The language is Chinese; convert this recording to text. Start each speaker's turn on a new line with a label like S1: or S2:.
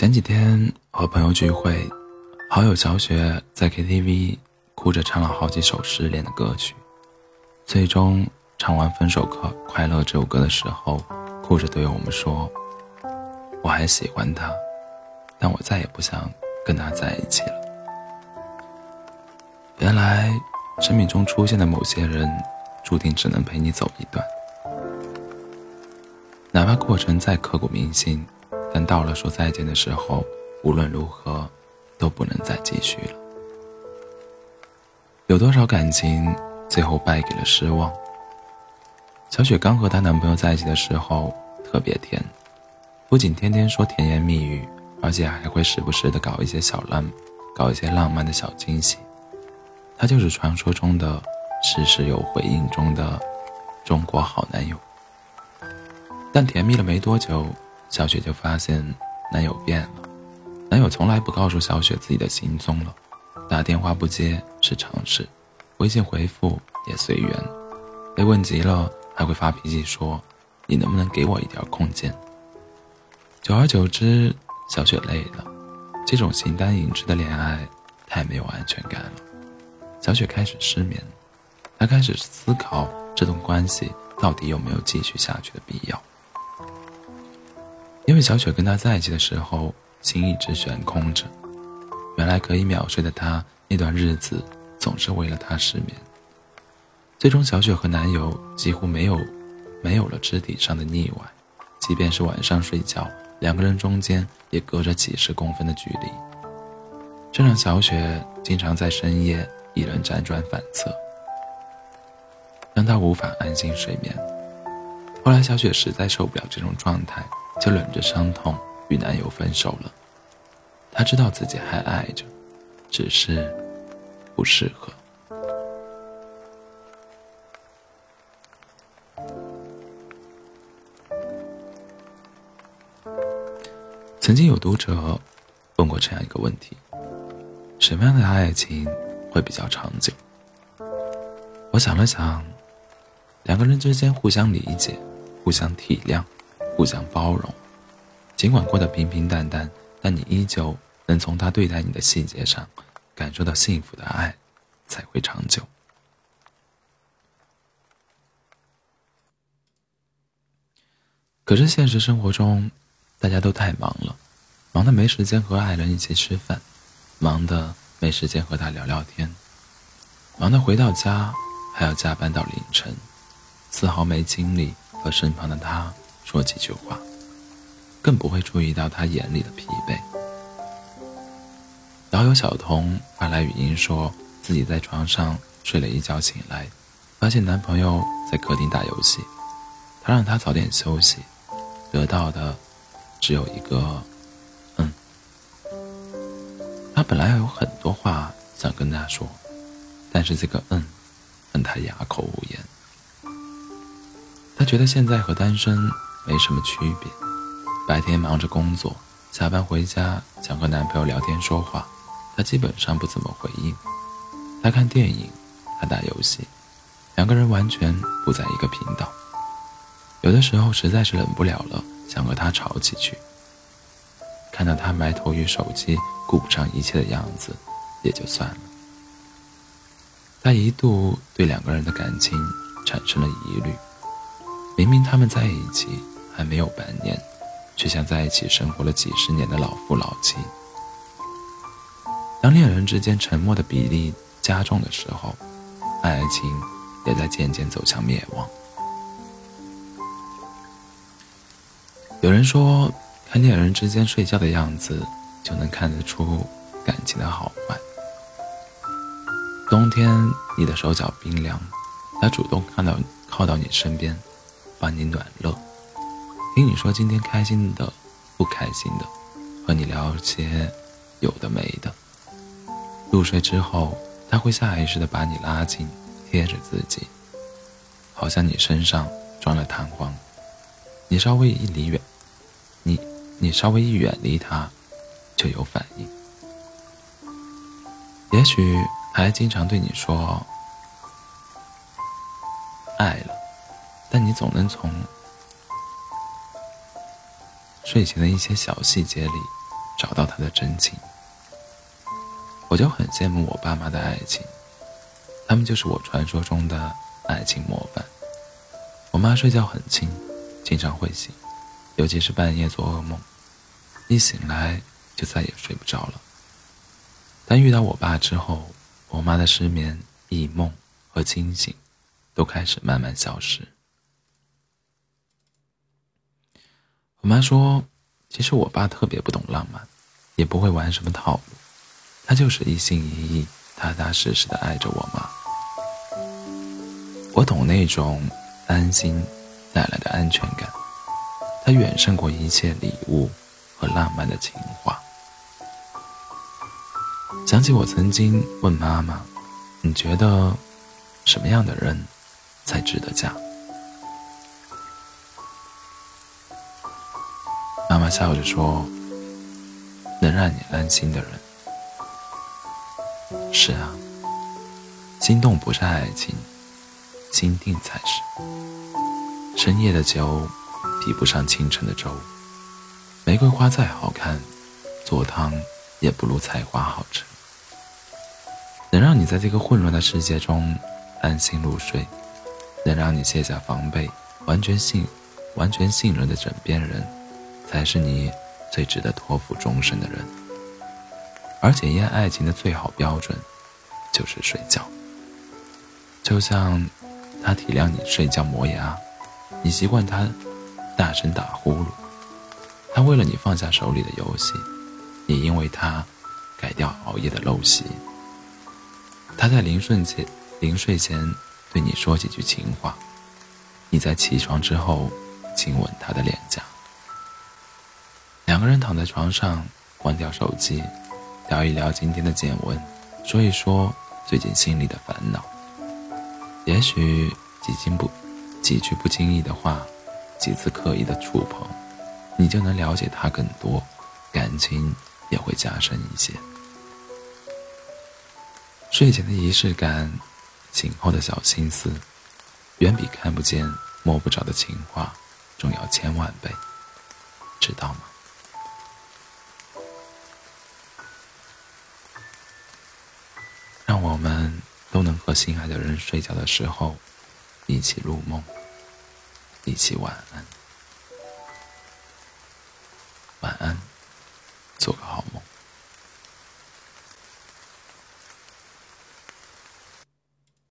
S1: 前几天和朋友聚会，好友小雪在 KTV 哭着唱了好几首失恋的歌曲，最终唱完《分手快快乐》这首歌的时候，哭着对我们说：“我还喜欢他，但我再也不想跟他在一起了。”原来，生命中出现的某些人，注定只能陪你走一段，哪怕过程再刻骨铭心。但到了说再见的时候，无论如何都不能再继续了。有多少感情最后败给了失望？小雪刚和她男朋友在一起的时候特别甜，不仅天天说甜言蜜语，而且还会时不时的搞一些小浪，搞一些浪漫的小惊喜。他就是传说中的事事有回应中的中国好男友。但甜蜜了没多久。小雪就发现男友变了，男友从来不告诉小雪自己的行踪了，打电话不接是常事，微信回复也随缘，被问急了还会发脾气说：“你能不能给我一点空间？”久而久之，小雪累了，这种形单影只的恋爱太没有安全感了。小雪开始失眠，她开始思考这段关系到底有没有继续下去的必要。因为小雪跟他在一起的时候，心一直悬空着。原来可以秒睡的他，那段日子总是为了他失眠。最终，小雪和男友几乎没有没有了肢体上的腻歪，即便是晚上睡觉，两个人中间也隔着几十公分的距离。这让小雪经常在深夜一人辗转反侧，让她无法安心睡眠。后来，小雪实在受不了这种状态。就忍着伤痛与男友分手了。她知道自己还爱着，只是不适合。曾经有读者问过这样一个问题：什么样的爱情会比较长久？我想了想，两个人之间互相理解，互相体谅。互相包容，尽管过得平平淡淡，但你依旧能从他对待你的细节上感受到幸福的爱，才会长久。可是现实生活中，大家都太忙了，忙的没时间和爱人一起吃饭，忙的没时间和他聊聊天，忙的回到家还要加班到凌晨，丝毫没精力和身旁的他。说几句话，更不会注意到他眼里的疲惫。老友小童发来语音，说自己在床上睡了一觉，醒来发现男朋友在客厅打游戏，他让他早点休息，得到的只有一个“嗯”。他本来有很多话想跟他说，但是这个“嗯”让他哑口无言。他觉得现在和单身。没什么区别，白天忙着工作，下班回家想和男朋友聊天说话，他基本上不怎么回应。他看电影，他打游戏，两个人完全不在一个频道。有的时候实在是忍不了了，想和他吵起去。看到他埋头于手机，顾不上一切的样子，也就算了。他一度对两个人的感情产生了疑虑。明明他们在一起还没有半年，却像在一起生活了几十年的老夫老妻。当恋人之间沉默的比例加重的时候，爱情也在渐渐走向灭亡。有人说，看恋人之间睡觉的样子，就能看得出感情的好坏。冬天你的手脚冰凉，他主动看到靠到你身边。帮你暖热，听你说今天开心的、不开心的，和你聊些有的没的。入睡之后，他会下意识的把你拉近，贴着自己，好像你身上装了弹簧。你稍微一离远，你你稍微一远离他，就有反应。也许还经常对你说爱了。但你总能从睡前的一些小细节里找到他的真情。我就很羡慕我爸妈的爱情，他们就是我传说中的爱情模范。我妈睡觉很轻，经常会醒，尤其是半夜做噩梦，一醒来就再也睡不着了。但遇到我爸之后，我妈的失眠、异梦和清醒都开始慢慢消失。我妈说，其实我爸特别不懂浪漫，也不会玩什么套路，他就是一心一意、踏踏实实的爱着我妈。我懂那种安心带来的安全感，它远胜过一切礼物和浪漫的情话。想起我曾经问妈妈：“你觉得什么样的人才值得嫁？”笑着说：“能让你安心的人。”是啊，心动不是爱情，心定才是。深夜的酒比不上清晨的粥，玫瑰花再好看，做汤也不如菜花好吃。能让你在这个混乱的世界中安心入睡，能让你卸下防备，完全信、完全信任的枕边人，才是你最值得托付终身的人。而检验爱情的最好标准，就是睡觉。就像他体谅你睡觉磨牙，你习惯他大声打呼噜；他为了你放下手里的游戏，你因为他改掉熬夜的陋习。他在临睡前，临睡前对你说几句情话，你在起床之后亲吻他的脸颊。两个人躺在床上，关掉手机，聊一聊今天的见闻，说一说最近心里的烦恼。也许几经不几句不经意的话，几次刻意的触碰，你就能了解他更多，感情也会加深一些。睡前的仪式感，醒后的小心思，远比看不见、摸不着的情话重要千万倍，知道吗？和心爱的人睡觉的时候，一起入梦，一起晚安，晚安，做个好梦。